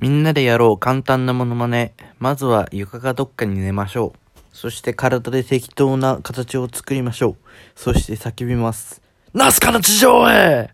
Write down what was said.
みんなでやろう簡単なモノマネ。まずは床かどっかに寝ましょう。そして体で適当な形を作りましょう。そして叫びます。ナスカの地上へ